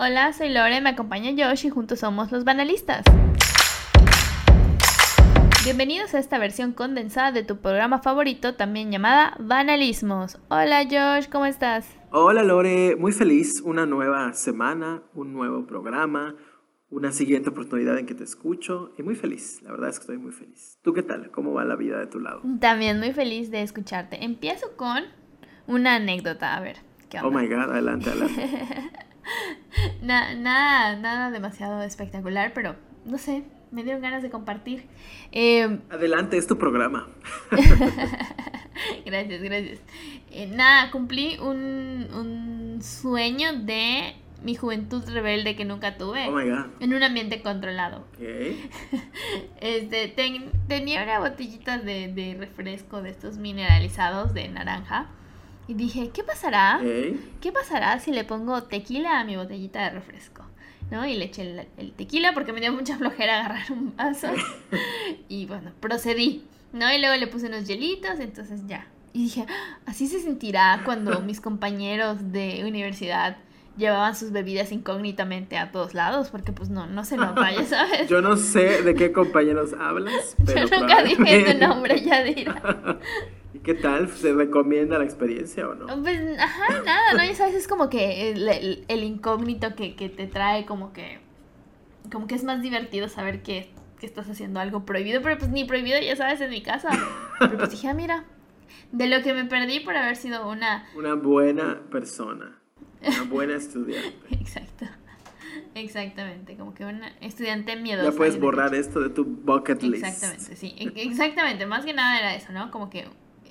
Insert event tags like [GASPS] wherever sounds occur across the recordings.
Hola, soy Lore, me acompaña Josh y juntos somos los Banalistas. Bienvenidos a esta versión condensada de tu programa favorito, también llamada Banalismos. Hola Josh, ¿cómo estás? Hola Lore, muy feliz. Una nueva semana, un nuevo programa, una siguiente oportunidad en que te escucho y muy feliz. La verdad es que estoy muy feliz. ¿Tú qué tal? ¿Cómo va la vida de tu lado? También muy feliz de escucharte. Empiezo con una anécdota, a ver. ¿qué Oh my god, adelante, adelante. [LAUGHS] [LAUGHS] nada, nada demasiado espectacular, pero no sé, me dieron ganas de compartir. Eh, Adelante, es tu programa. [LAUGHS] gracias, gracias. Eh, nada, cumplí un, un, sueño de mi juventud rebelde que nunca tuve. Oh my God. En un ambiente controlado. Okay. [LAUGHS] este, tenía una botellita de, de refresco de estos mineralizados de naranja. Y dije, ¿qué pasará? ¿Qué pasará si le pongo tequila a mi botellita de refresco? ¿No? Y le eché el, tequila porque me dio mucha flojera agarrar un vaso. [LAUGHS] y bueno, procedí. ¿No? Y luego le puse unos hielitos, entonces ya. Y dije, ah, así se sentirá cuando [LAUGHS] mis compañeros de universidad llevaban sus bebidas incógnitamente a todos lados, porque pues no, no se nota, ya sabes. [LAUGHS] Yo no sé de qué compañeros hablas. Pero Yo nunca dije tu nombre, Yadira. ¿Y qué tal? ¿Se recomienda la experiencia o no? Pues, ajá, nada, ¿no? Ya sabes, es como que el, incógnito que, te trae como que... Como que es más divertido saber que, estás haciendo algo prohibido, pero pues ni prohibido, ya sabes, en mi casa. Pero pues dije, ah, mira, de lo que me perdí por haber sido una... Una buena persona, una buena estudiante. [LAUGHS] Exacto. Exactamente, como que una estudiante miedosa. Ya puedes borrar esto de tu bucket list. Exactamente, sí. Exactamente, más que nada era eso, ¿no? Como que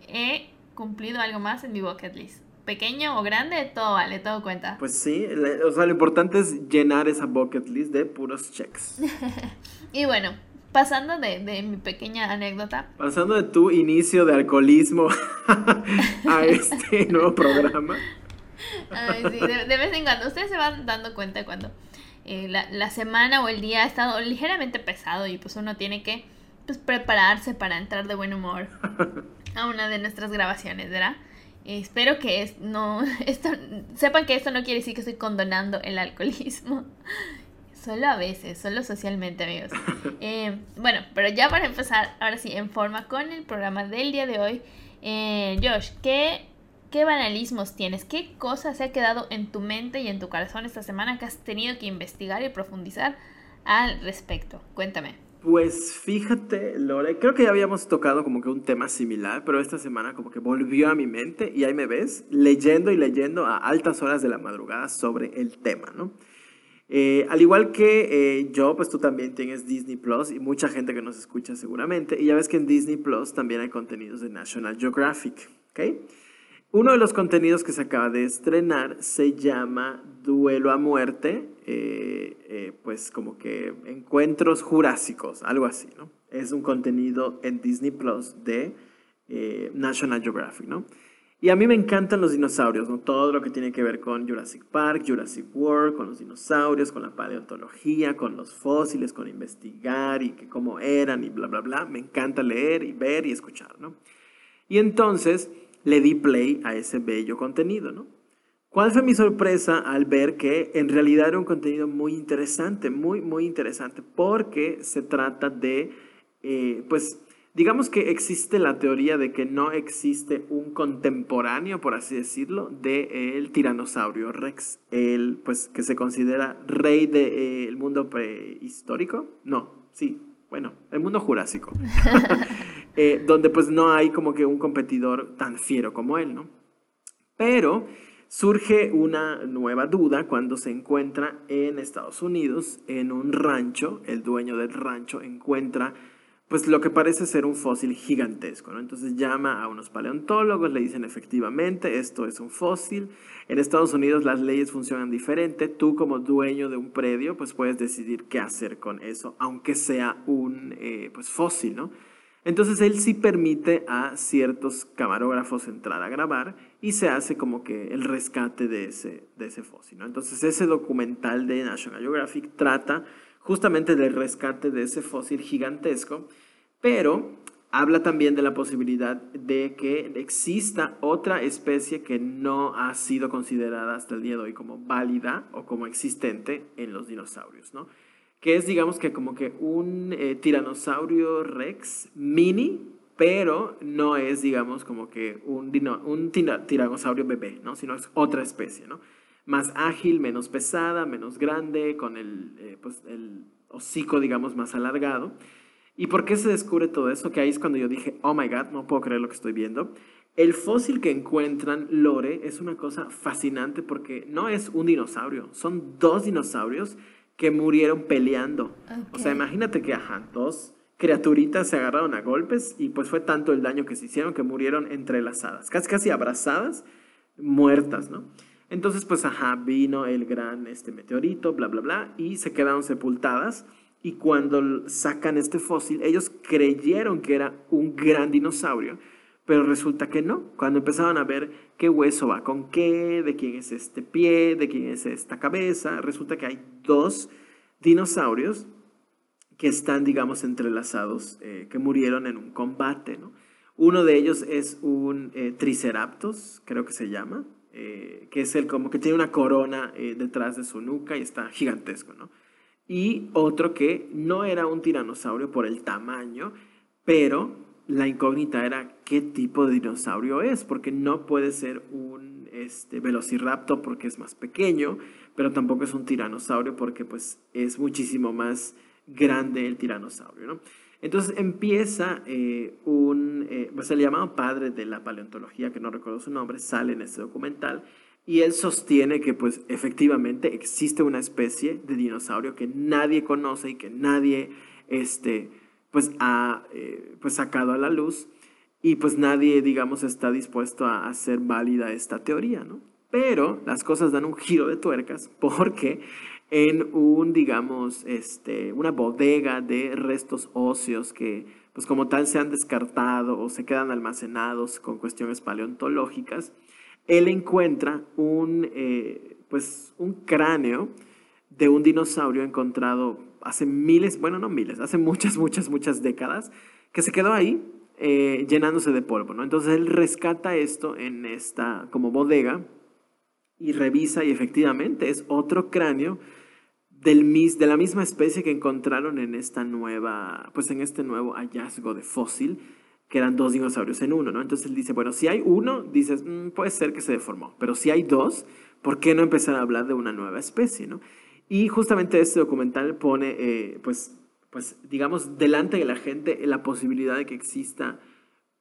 he cumplido algo más en mi bucket list. Pequeño o grande, todo vale, todo cuenta. Pues sí, o sea, lo importante es llenar esa bucket list de puros checks. [LAUGHS] y bueno, pasando de, mi pequeña anécdota. Pasando de tu inicio de alcoholismo [LAUGHS] a [LAUGHS] este nuevo programa. Ay, sí, de, vez en cuando. Ustedes se van dando cuenta cuando eh, la, la, semana o el día ha estado ligeramente pesado y pues uno tiene que pues, prepararse para entrar de buen humor a una de nuestras grabaciones, ¿verdad? espero que es, no, [LAUGHS] esto, sepan que esto no quiere decir que estoy condonando el alcoholismo. [LAUGHS] Solo a veces, solo socialmente, amigos. [LAUGHS] Eh, bueno, pero ya para empezar, ahora sí, en forma con el programa del día de hoy. Eh, Josh, ¿qué, ¿qué banalismos tienes? ¿Qué cosa se ha quedado en tu mente y en tu corazón esta semana que has tenido que investigar y profundizar al respecto? Cuéntame. Pues fíjate, Lore, creo que ya habíamos tocado como que un tema similar, pero esta semana como que volvió a mi mente y ahí me ves leyendo y leyendo a altas horas de la madrugada sobre el tema, ¿no? Eh, al igual que eh, yo, pues tú también tienes Disney Plus y mucha gente que nos escucha seguramente, y ya ves que en Disney Plus también hay contenidos de National Geographic, ¿ok? Uno de los contenidos que se acaba de estrenar se llama Duelo a Muerte, eh, eh, pues como que Encuentros Jurásicos, algo así, ¿no? Es un contenido en Disney Plus de eh, National Geographic, ¿no? Y a mí me encantan los dinosaurios, ¿no? Todo lo que tiene que ver con Jurassic Park, Jurassic World, con los dinosaurios, con la paleontología, con los fósiles, con investigar y que cómo eran y bla, bla, bla. Me encanta leer y ver y escuchar, ¿no? Y entonces le di play a ese bello contenido, ¿no? ¿Cuál fue mi sorpresa al ver que en realidad era un contenido muy interesante, muy, muy interesante, porque se trata de, eh, pues, digamos que existe la teoría de que no existe un contemporáneo, por así decirlo, del el tiranosaurio Rex, el, pues, que se considera rey del eh, mundo prehistórico. No, sí, bueno, el mundo jurásico. [LAUGHS] Eh, donde pues no hay como que un competidor tan fiero como él, ¿no? Pero surge una nueva duda cuando se encuentra en Estados Unidos, en un rancho, el dueño del rancho encuentra pues lo que parece ser un fósil gigantesco, ¿no? Entonces llama a unos paleontólogos, le dicen efectivamente, esto es un fósil. En Estados Unidos las leyes funcionan diferente. Tú como dueño de un predio, pues puedes decidir qué hacer con eso, aunque sea un eh, pues, fósil, ¿no? Entonces él sí permite a ciertos camarógrafos entrar a grabar y se hace como que el rescate de ese, de ese fósil. Entonces ese documental de National Geographic trata justamente del rescate de ese fósil gigantesco, pero habla también de la posibilidad de que exista otra especie que no ha sido considerada hasta el día de hoy como válida o como existente en los dinosaurios, ¿no? Que es, digamos que como que un eh, tiranosaurio rex mini, pero no es, digamos, como que un, un tiranosaurio bebé, ¿no? Sino es otra especie, ¿no? Más ágil, menos pesada, menos grande, con el, eh, pues, el hocico, digamos, más alargado. ¿Y por qué se descubre todo eso? Que ahí es cuando yo dije, oh my god, no puedo creer lo que estoy viendo. El fósil que encuentran Lore es una cosa fascinante porque no es un dinosaurio, son dos dinosaurios que murieron peleando. O sea, imagínate que, ajá, dos criaturitas se agarraron a golpes y pues fue tanto el daño que se hicieron que murieron entrelazadas, casi casi abrazadas, muertas, ¿no? Entonces, pues, ajá, vino el gran este meteorito, bla, bla, bla, y se quedaron sepultadas y cuando sacan este fósil, ellos creyeron que era un gran dinosaurio, pero resulta que no. Cuando empezaron a ver qué hueso va con qué, de quién es este pie, de quién es esta cabeza, resulta que hay dos dinosaurios que están, digamos, entrelazados, eh, que murieron en un combate. Uno de ellos es un eh, Triceratops, creo que se llama, eh, que es el como que tiene una corona detrás de su nuca y está gigantesco, ¿no? y otro que no era un tiranosaurio por el tamaño, pero la incógnita era qué tipo de dinosaurio es, porque no puede ser un este, velociraptor porque es más pequeño, pero tampoco es un tiranosaurio porque pues, es muchísimo más grande el tiranosaurio. ¿no? Entonces empieza eh, un, eh, pues el llamado padre de la paleontología, que no recuerdo su nombre, sale en este documental y él sostiene que pues efectivamente existe una especie de dinosaurio que nadie conoce y que nadie este, pues ha eh, pues sacado a la luz y pues nadie digamos está dispuesto a hacer válida esta teoría, ¿no? Pero las cosas dan un giro de tuercas porque en un digamos este, una bodega de restos óseos que pues como tal se han descartado o se quedan almacenados con cuestiones paleontológicas, él encuentra un, eh, pues, un cráneo de un dinosaurio encontrado hace miles, bueno, no miles, hace muchas, muchas, muchas décadas, que se quedó ahí eh, llenándose de polvo, ¿no? Entonces él rescata esto en esta como bodega y revisa y efectivamente es otro cráneo del mis, de la misma especie que encontraron en esta nueva, pues en este nuevo hallazgo de fósil que eran dos dinosaurios en uno, ¿no? Entonces él dice, bueno, si hay uno, dices, mm, puede ser que se deformó, pero si hay dos, ¿por qué no empezar a hablar de una nueva especie, ¿no? Y justamente este documental pone, eh, pues, pues, digamos, delante de la gente la posibilidad de que exista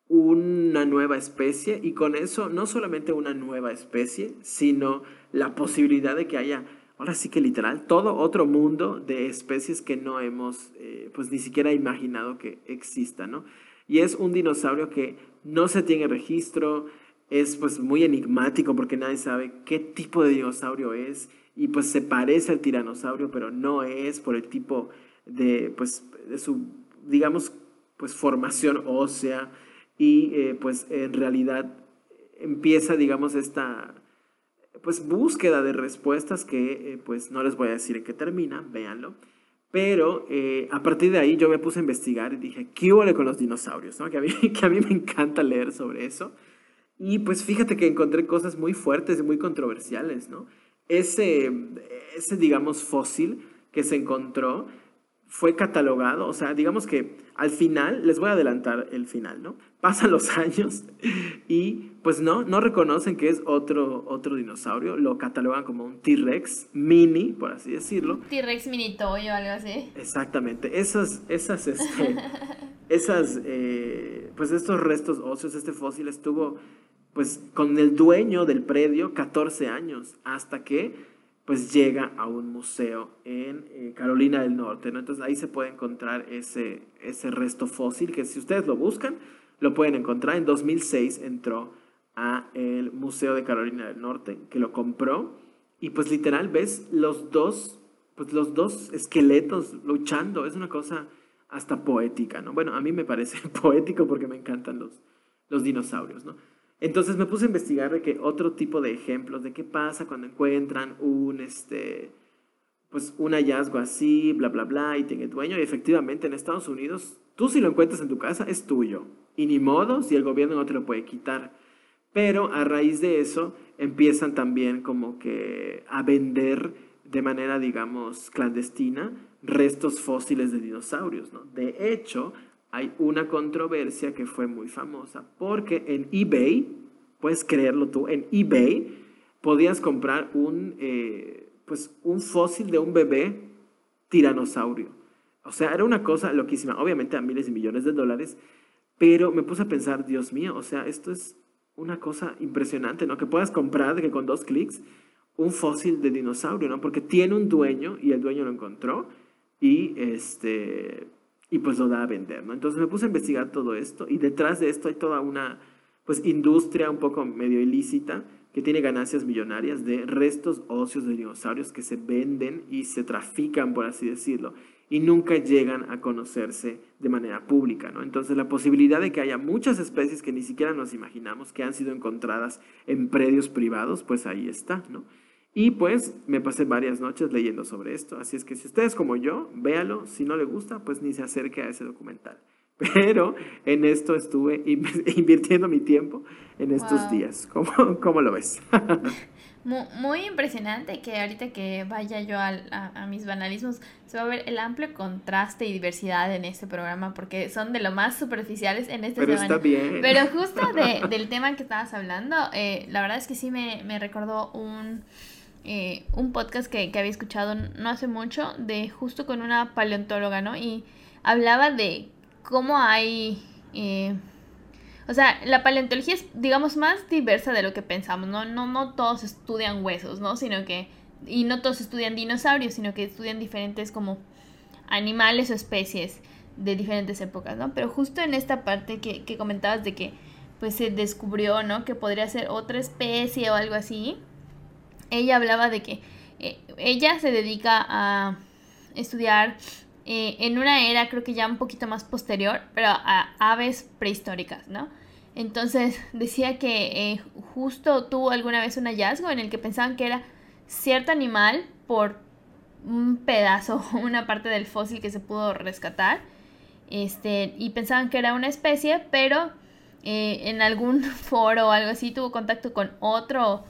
una nueva especie y con eso no solamente una nueva especie, sino la posibilidad de que haya, ahora sí que literal, todo otro mundo de especies que no hemos, eh, pues, ni siquiera imaginado que exista, ¿no? Y es un dinosaurio que no se tiene registro, es pues muy enigmático porque nadie sabe qué tipo de dinosaurio es y pues se parece al tiranosaurio, pero no es por el tipo de, pues, de su, digamos, pues formación ósea y eh, pues en realidad empieza, digamos, esta pues búsqueda de respuestas que eh, pues no les voy a decir en qué termina, véanlo. Pero eh, a partir de ahí yo me puse a investigar y dije, ¿qué huele con los dinosaurios? Que, a mí, [LAUGHS] que a mí me encanta leer sobre eso. Y pues fíjate que encontré cosas muy fuertes y muy controversiales, ¿no? Ese, ese digamos, fósil que se encontró fue catalogado, o sea, digamos que al final, les voy a adelantar el final, ¿no? [LAUGHS] Pasan los años y pues no, no reconocen que es otro, otro dinosaurio, lo catalogan como un T-Rex mini, por así decirlo. T-Rex mini toy o algo así. Exactamente, esas, esas, [LAUGHS] este, esas, eh, pues estos restos óseos, este fósil estuvo pues con el dueño del predio 14 años, hasta que pues llega a un museo en eh, Carolina del Norte. ¿no? Entonces ahí se puede encontrar ese, ese resto fósil que si ustedes lo buscan, lo pueden encontrar. En 2006 entró a el Museo de Carolina del Norte, que lo compró, y pues literal ves los dos, pues los dos esqueletos luchando. Es una cosa hasta poética, ¿no? Bueno, a mí me parece [LAUGHS] poético porque me encantan los, los dinosaurios, ¿no? Entonces me puse a investigar de que otro tipo de ejemplos de qué pasa cuando encuentran un, este, pues un hallazgo así, bla, bla, bla, y tiene dueño. Y efectivamente en Estados Unidos Tú si lo encuentras en tu casa es tuyo. Y ni modo si el gobierno no te lo puede quitar. Pero a raíz de eso empiezan también como que a vender de manera, digamos, clandestina restos fósiles de dinosaurios. ¿no? De hecho, hay una controversia que fue muy famosa porque en eBay, puedes creerlo tú, en eBay podías comprar un, eh, pues, un fósil de un bebé tiranosaurio. O sea, era una cosa loquísima, obviamente a miles y millones de dólares, pero me puse a pensar, Dios mío, o sea, esto es una cosa impresionante, ¿no? Que puedas comprar que con dos clics un fósil de dinosaurio, ¿no? Porque tiene un dueño y el dueño lo encontró y este y pues lo da a vender, ¿no? Entonces me puse a investigar todo esto y detrás de esto hay toda una pues industria un poco medio ilícita que tiene ganancias millonarias de restos óseos de dinosaurios que se venden y se trafican, por así decirlo, y nunca llegan a conocerse de manera pública, ¿no? Entonces la posibilidad de que haya muchas especies que ni siquiera nos imaginamos que han sido encontradas en predios privados, pues ahí está, ¿no? Y pues me pasé varias noches leyendo sobre esto, así es que si ustedes como yo, véalo, si no le gusta, pues ni se acerque a ese documental. [LAUGHS] Pero en esto estuve [LAUGHS] invirtiendo mi tiempo en estos días. ¿Cómo, ¿Cómo, lo ves? [LAUGHS] muy, impresionante que ahorita que vaya yo a, a, mis banalismos se va a ver el amplio contraste y diversidad en este programa porque son de lo más superficiales en este Pero está bien. Pero justo de, del tema que estabas hablando, eh, la verdad es que sí me, me recordó un eh, un podcast que, había escuchado no hace mucho, de justo con una paleontóloga, ¿no? Y hablaba de cómo hay... Eh, o sea, la paleontología es, digamos, más diversa de lo que pensamos, ¿no? No, no todos estudian huesos, ¿no? Sino que... Y no todos estudian dinosaurios, sino que estudian diferentes como animales o especies de diferentes épocas, ¿no? Pero justo en esta parte que, que comentabas de que pues se descubrió, ¿no? Que podría ser otra especie o algo así ella hablaba de que eh, ella se dedica a estudiar eh, en una era creo que ya un poquito más posterior, pero a aves prehistóricas, ¿no? Entonces [LAUGHS] decía que eh, justo tuvo alguna vez un hallazgo en el que pensaban que era cierto animal por un pedazo, [LAUGHS] una parte del fósil que se pudo rescatar, este, y pensaban que era una especie, pero en algún [LAUGHS] foro o algo así tuvo contacto con otro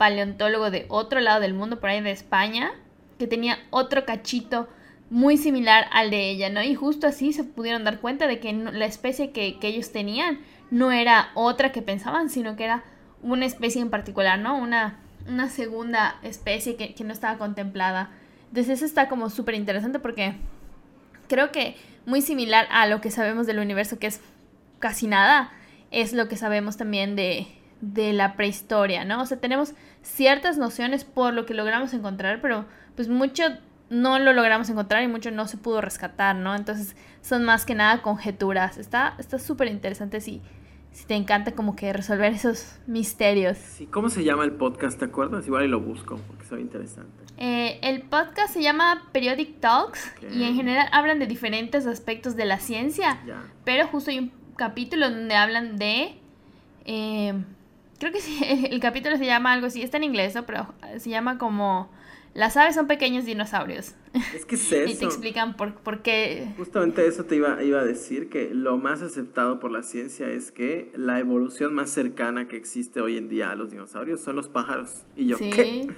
paleontólogo de otro lado del mundo, por ahí de España, que tenía otro cachito muy similar al de ella, ¿no? Y justo así se pudieron dar cuenta de que la especie que, ellos tenían no era otra que pensaban, sino que era una especie en particular, ¿no? Una, una segunda especie que, que no estaba contemplada. Entonces eso está como súper interesante porque creo que muy similar a lo que sabemos del universo, que es casi nada, es lo que sabemos también de, de la prehistoria, ¿no? O sea, tenemos ciertas nociones por lo que logramos encontrar, pero pues mucho no lo logramos encontrar y mucho no se pudo rescatar, ¿no? Entonces son más que nada conjeturas. Está súper interesante si, si te encanta como que resolver esos misterios. Sí, ¿cómo se llama el podcast? ¿Te acuerdas? Igual y lo busco porque es interesante. Eh, el podcast se llama Periodic Talks y en general hablan de diferentes aspectos de la ciencia, pero justo hay un capítulo donde hablan de... Eh, creo que sí, [LAUGHS] el, capítulo se llama algo así, está en inglés, pero se llama como las aves son pequeños dinosaurios. [LAUGHS] Es que es eso. y te explican por, por, qué. Justamente eso te iba, iba a decir, que lo más aceptado por la ciencia es que la evolución más cercana que existe hoy en día a los dinosaurios son los pájaros. Y yo, sí. ¿qué?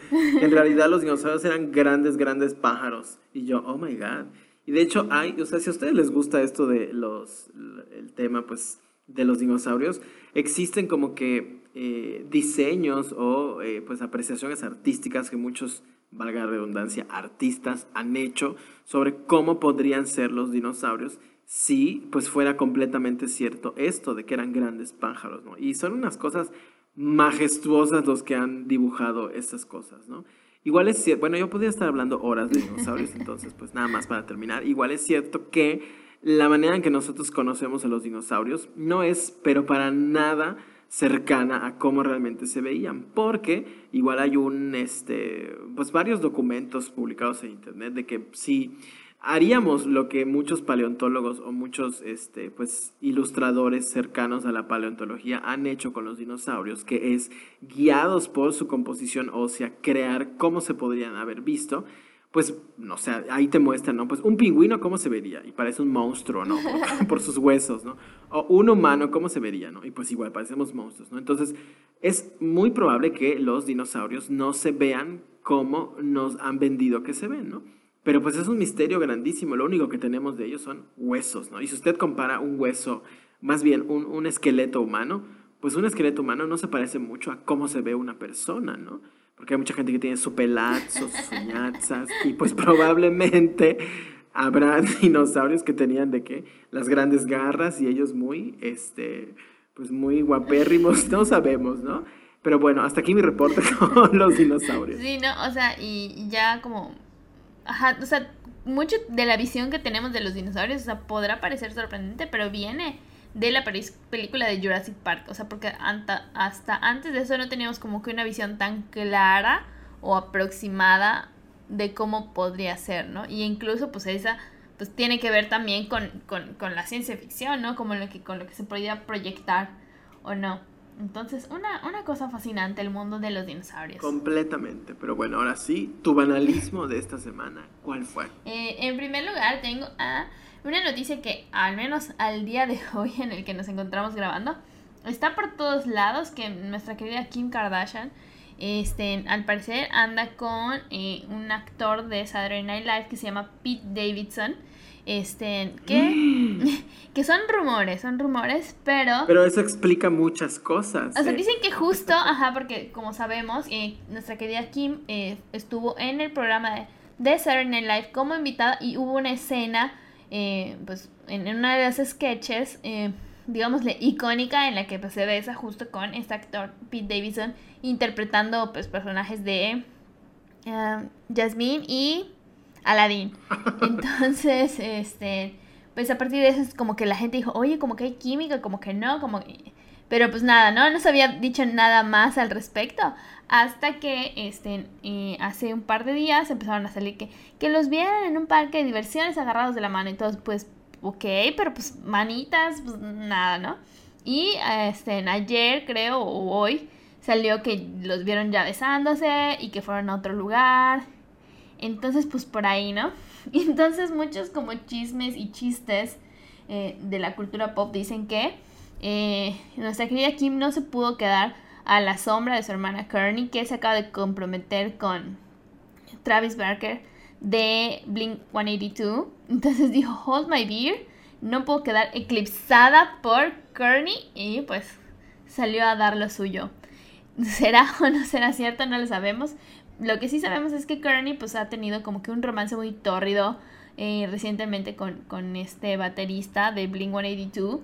En realidad los dinosaurios eran grandes, grandes pájaros. Y yo, oh my god. Y de hecho hay, o sea, si a ustedes les gusta esto de los, el tema, pues, de los dinosaurios, existen como que eh, diseños o eh, pues apreciaciones artísticas que muchos, valga la redundancia, artistas han hecho sobre cómo podrían ser los dinosaurios si pues fuera completamente cierto esto de que eran grandes pájaros, ¿no? Y son unas cosas majestuosas los que han dibujado estas cosas, ¿no? Igual es cierto, bueno, yo podría estar hablando horas de dinosaurios, entonces pues nada más para terminar, igual es cierto que la manera en que nosotros conocemos a los dinosaurios no es, pero para nada, cercana a cómo realmente se veían, porque igual hay un, este, pues varios documentos publicados en internet de que si haríamos lo que muchos paleontólogos o muchos, este, pues ilustradores cercanos a la paleontología han hecho con los dinosaurios, que es guiados por su composición ósea crear cómo se podrían haber visto, pues, no sé, ahí te muestran, ¿no? Pues un pingüino, ¿cómo se vería? Y parece un monstruo, ¿no? Por, [LAUGHS] [LAUGHS] por, sus huesos, ¿no? O un humano, ¿cómo se vería, ¿no? Y pues igual, parecemos monstruos, ¿no? Entonces, es muy probable que los dinosaurios no se vean como nos han vendido que se ven, ¿no? Pero pues es un misterio grandísimo, lo único que tenemos de ellos son huesos, ¿no? Y si usted compara un hueso, más bien un, un esqueleto humano, pues un esqueleto humano no se parece mucho a cómo se ve una persona, ¿no? Porque hay mucha gente que tiene su pelazo, sus uñazas, y pues [LAUGHS] probablemente habrá [LAUGHS] dinosaurios que tenían de qué, las grandes garras y ellos muy, este, pues muy guapérrimos, [LAUGHS] no sabemos, ¿no? Pero bueno, hasta aquí mi reporte con los dinosaurios. Sí, no, o sea, y ya como, ajá, o sea, mucho de la visión que tenemos de los dinosaurios, o sea, podrá parecer sorprendente, pero viene de la película de Jurassic Park. O sea, porque hasta antes de eso no teníamos como que una visión tan clara o aproximada de cómo podría ser, ¿no? Y incluso pues esa pues tiene que ver también con, la ciencia ficción, ¿no? Como lo que, con lo que se podía proyectar o no. Entonces, una, una cosa fascinante el mundo de los dinosaurios. Completamente. Pero bueno, ahora sí, tu banalismo de esta semana, ¿cuál fue? Eh, en primer lugar, tengo a una noticia que, al menos al día de [LAUGHS] hoy en el que nos encontramos grabando, está por todos lados que nuestra querida Kim Kardashian, este, al parecer anda con eh, un actor de Saturday Night Live que se llama Pete Davidson. Este, que, [GASPS] [LAUGHS] que son rumores, son rumores, pero... Pero eso explica muchas cosas. O sea, ¿eh? dicen que justo, ajá, porque como sabemos, eh, nuestra querida Kim estuvo en el programa de, de Saturday Night Live como invitada y hubo una escena eh, pues en, una de las sketches, eh, digámosle, icónica en la que pues, se besa justo con este actor Pete Davidson interpretando pues personajes de uh, Jasmine y Aladdin. [LAUGHS] Entonces, este, pues a partir de eso es como que la gente dijo, oye, como que hay química, como que no, como Pero pues nada, ¿no? No se había dicho nada más al respecto. Hasta que este, eh, hace un par de días empezaron a salir que, que los vieron en un parque de diversiones agarrados de la mano. Todos, pues, ok, pero pues manitas, pues nada, ¿no? Y este, ayer, creo, o hoy, salió que los vieron ya besándose y que fueron a otro lugar. Entonces, pues por ahí, ¿no? Y [LAUGHS] entonces muchos como chismes y chistes eh, de la cultura pop dicen que eh, nuestra querida Kim no se pudo quedar a la sombra de su hermana Kearney, que se acaba de comprometer con Travis Barker de Blink 182. Entonces [LAUGHS] dijo, hold my beer, no puedo quedar eclipsada por Kearney y pues salió a dar lo suyo. ¿Será [LAUGHS] o no será cierto? No lo sabemos. Lo que sí sabemos es que Kearney pues ha tenido como que un romance muy tórrido eh, recientemente con, con este baterista de Blink 182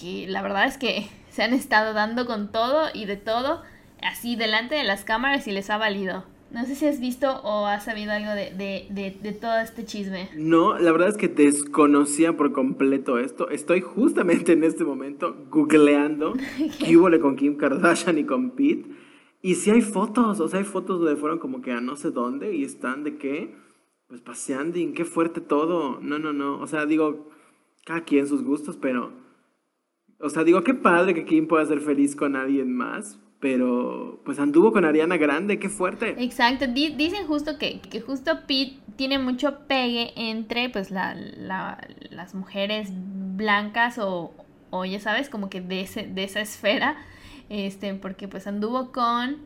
que la verdad es que [LAUGHS] se han estado dando con todo y de todo así delante de las cámaras y les ha valido. No sé si has visto o has sabido algo de, de, de, todo este chisme. No, la verdad es que desconocía por completo esto. Estoy justamente en este momento googleando [LAUGHS] qué hubo con Kim Kardashian y con Pete. Y si hay fotos, o sea, hay fotos donde fueron como que a no sé dónde y están de qué, pues paseando y qué fuerte todo. No, no, no. O sea, digo, cada quien sus gustos, pero o sea, digo, qué padre que Kim pueda ser feliz con alguien más, pero pues anduvo con Ariana Grande, qué fuerte. Exacto, dicen justo que, que justo Pete tiene mucho pegue entre pues la, las mujeres blancas o, o, ya sabes, como que de, ese, de esa esfera, este, porque pues anduvo con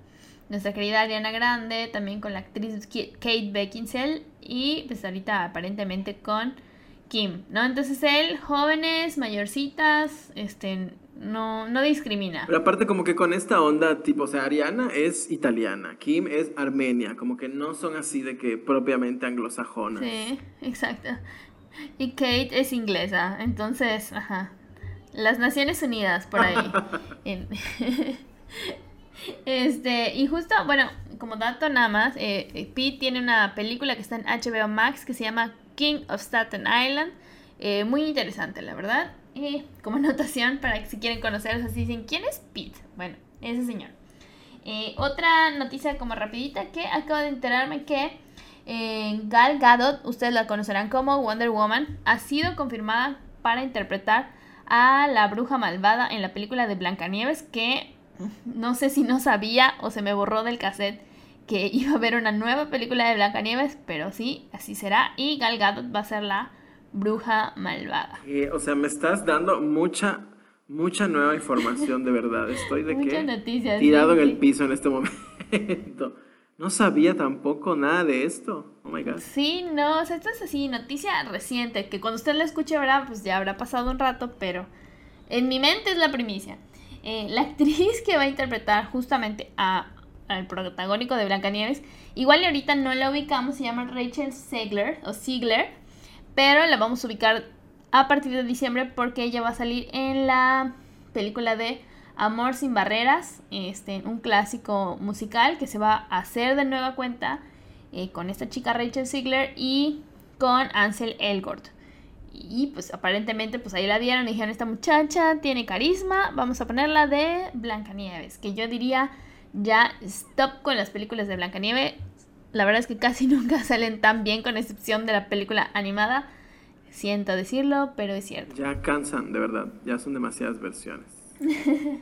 nuestra querida Ariana Grande, también con la actriz Kate Beckinsale y pues ahorita aparentemente con Kim, ¿no? Entonces él, jóvenes, mayorcitas, este, no, no discrimina. Pero aparte como que con esta onda, tipo, o sea, Ariana es italiana, Kim es armenia, como que no son así de que propiamente anglosajonas. Sí, exacto. Y Kate es inglesa, entonces, ajá. Las Naciones Unidas, por ahí. [LAUGHS] [LAUGHS] este, y justo, bueno, como dato nada más, eh, Pete tiene una película que está en HBO Max que se llama King of Staten Island. Eh, muy interesante, la verdad. Y como [LAUGHS] anotación, para que si quieren conocerlos, así dicen, ¿quién es Pete? Bueno, ese señor. Eh, otra noticia como rapidita que acabo de enterarme que eh, Gal Gadot, ustedes la conocerán como Wonder Woman, ha sido confirmada para interpretar a la bruja malvada en la película de Blancanieves que [LAUGHS] no sé si no sabía o se me borró del cassette que [LAUGHS] iba a haber una nueva película de Blancanieves, pero sí, así será. Y Gal Gadot va a ser la bruja malvada. Eh, o sea, me estás dando mucha, mucha nueva información, de verdad. Estoy de [LAUGHS] que tirado sí, en el piso en este momento. No sabía tampoco nada de esto. Oh my god. Sí, no, o sea, esto es así, noticia reciente, que cuando usted la escuche, ¿verdad? Pues ya habrá pasado un rato, pero en mi mente es la primicia. Eh, la [LAUGHS] actriz que va a interpretar justamente a, al protagónico de Blancanieves, igual y ahorita no la ubicamos, se llama Rachel Segler, o Ziegler, pero la vamos a ubicar a partir de diciembre porque ella va a salir en la película de Amor sin barreras, este, un clásico musical que se va a hacer de nueva cuenta eh, con esta chica Rachel Ziegler y con Ansel Elgort. Y pues aparentemente pues ahí la vieron y dijeron, esta muchacha tiene carisma, vamos a ponerla de Blancanieves, que yo diría ya stop con las películas de Blancanieves. La verdad es que casi [LAUGHS] nunca salen tan bien con excepción de la película animada. Siento decirlo, pero es cierto. Ya cansan, de verdad. Ya son demasiadas versiones.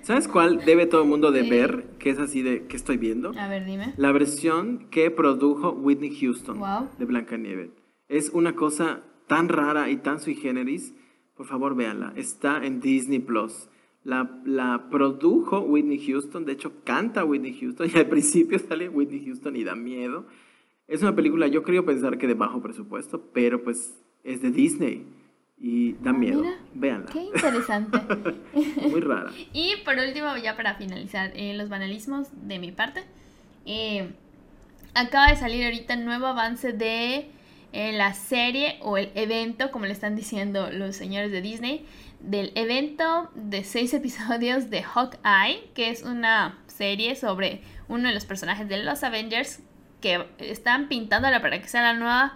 ¿Sabes cuál debe todo el mundo de Sí. ver? Que es así de, ¿qué estoy viendo? A ver, dime. La versión que produjo Whitney Houston Wow. de Blancanieves. Es una cosa tan rara y tan sui generis. Por favor, véanla. Está en Disney Plus. La, la produjo Whitney Houston. De hecho, canta Whitney Houston. [LAUGHS] Y al principio sale Whitney Houston y da miedo. Es una película, yo creo pensar que de bajo presupuesto, pero pues es de Disney. Y da Ah, miedo. mira, Véanla. Qué interesante. [LAUGHS] Muy rara. Y por último, ya para finalizar eh, los banalismos de mi parte, eh, acaba de salir ahorita un nuevo avance de eh, la serie o el evento, como le están diciendo los señores de Disney, del evento de seis [LAUGHS] episodios de Hawkeye, que es una serie sobre uno de los personajes de los Avengers que están pintándola para que sea la nueva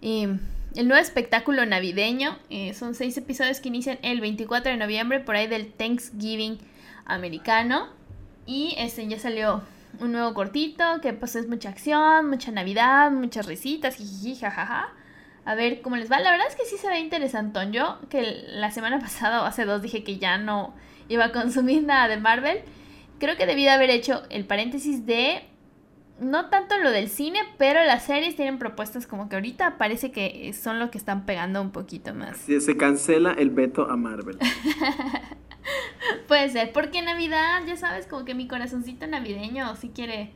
eh, el nuevo espectáculo navideño. eh, son seis episodios que inician el 24 de noviembre, por ahí del Thanksgiving americano. Y este ya salió un nuevo cortito, que pues es mucha acción, mucha Navidad, muchas risitas, jijiji, jajaja. A ver cómo les va. La verdad es que sí se ve interesantón. Yo, que la semana [LAUGHS] pasada o hace dos dije que ya no iba a consumir nada de Marvel, creo que debí de haber hecho el paréntesis de no tanto lo del cine, pero las series tienen propuestas como que ahorita parece que son lo que están pegando un poquito más. Se, se cancela el veto a Marvel. [LAUGHS] Puede ser, porque Navidad, ya sabes, como que mi corazoncito navideño sí quiere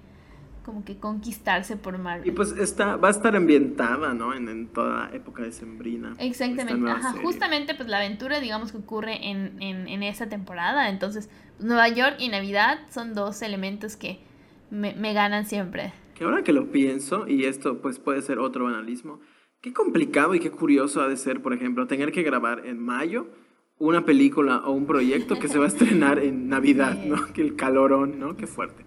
como que conquistarse por Y Marvel. pues está, va a estar ambientada, ¿no? En, en toda época decembrina. esta Exactamente, ajá, serie. justamente pues la aventura digamos que ocurre en, en, en esa temporada, entonces pues, Nueva York y Navidad son dos elementos que me, me ganan siempre. Que ahora que lo pienso, y esto pues puede ser otro banalismo, qué complicado y qué curioso ha de ser, por ejemplo, tener que grabar en mayo una película o un proyecto que se va a estrenar en Navidad, ¿no? Que el calorón, ¿no? Qué fuerte.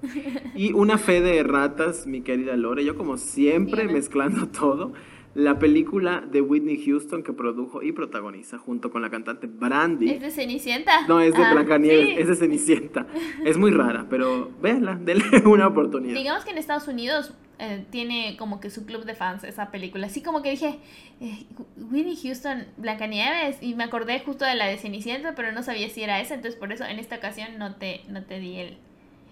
Y una fe de ratas, mi querida Lore, yo como siempre mezclando todo, la película de Whitney Houston que produjo y protagoniza junto con la cantante Brandy. ¿Es de Cenicienta? No, es de Ah, Blancanieves, sí. es de Cenicienta. [LAUGHS] Es muy rara, pero véanla, denle [LAUGHS] una oportunidad. Digamos que en Estados Unidos eh, tiene como que su club de fans esa película. Así como que dije, eh, Whitney Houston, Blancanieves, y me acordé justo de la de Cenicienta, pero no sabía si era esa, entonces por eso en esta ocasión no te, no te di el,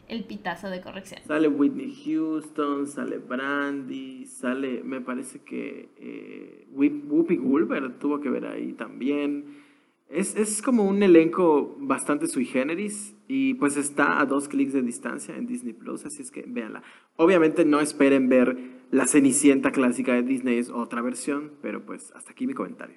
el pitazo de corrección. Sale Whitney Houston, sale Brandy, sale, me parece que eh, Whoop- Whoopi Goldberg tuvo que ver ahí también. Es, es como un elenco bastante sui generis y pues está a dos clics de distancia en Disney Plus, así es que véanla. Obviamente no esperen ver la Cenicienta clásica de Disney, es otra versión, pero pues hasta aquí mi comentario.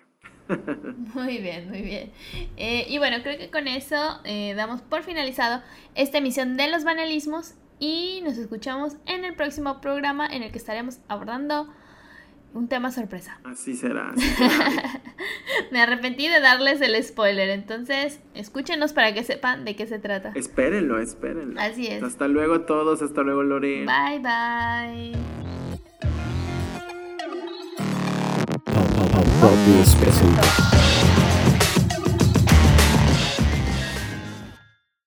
[LAUGHS] Muy bien, muy bien. Eh, y bueno, creo que con eso eh, damos por finalizado esta emisión de los banalismos y nos escuchamos en el próximo programa en el que estaremos abordando un tema sorpresa. Así será. así [LAUGHS] será. Me arrepentí de darles el spoiler, entonces escúchenos para que sepan de qué se trata. espérenlo, espérenlo. Así es. Hasta luego a todos, hasta luego Lorena. Bye bye. Pop Pop Pop Popus presenta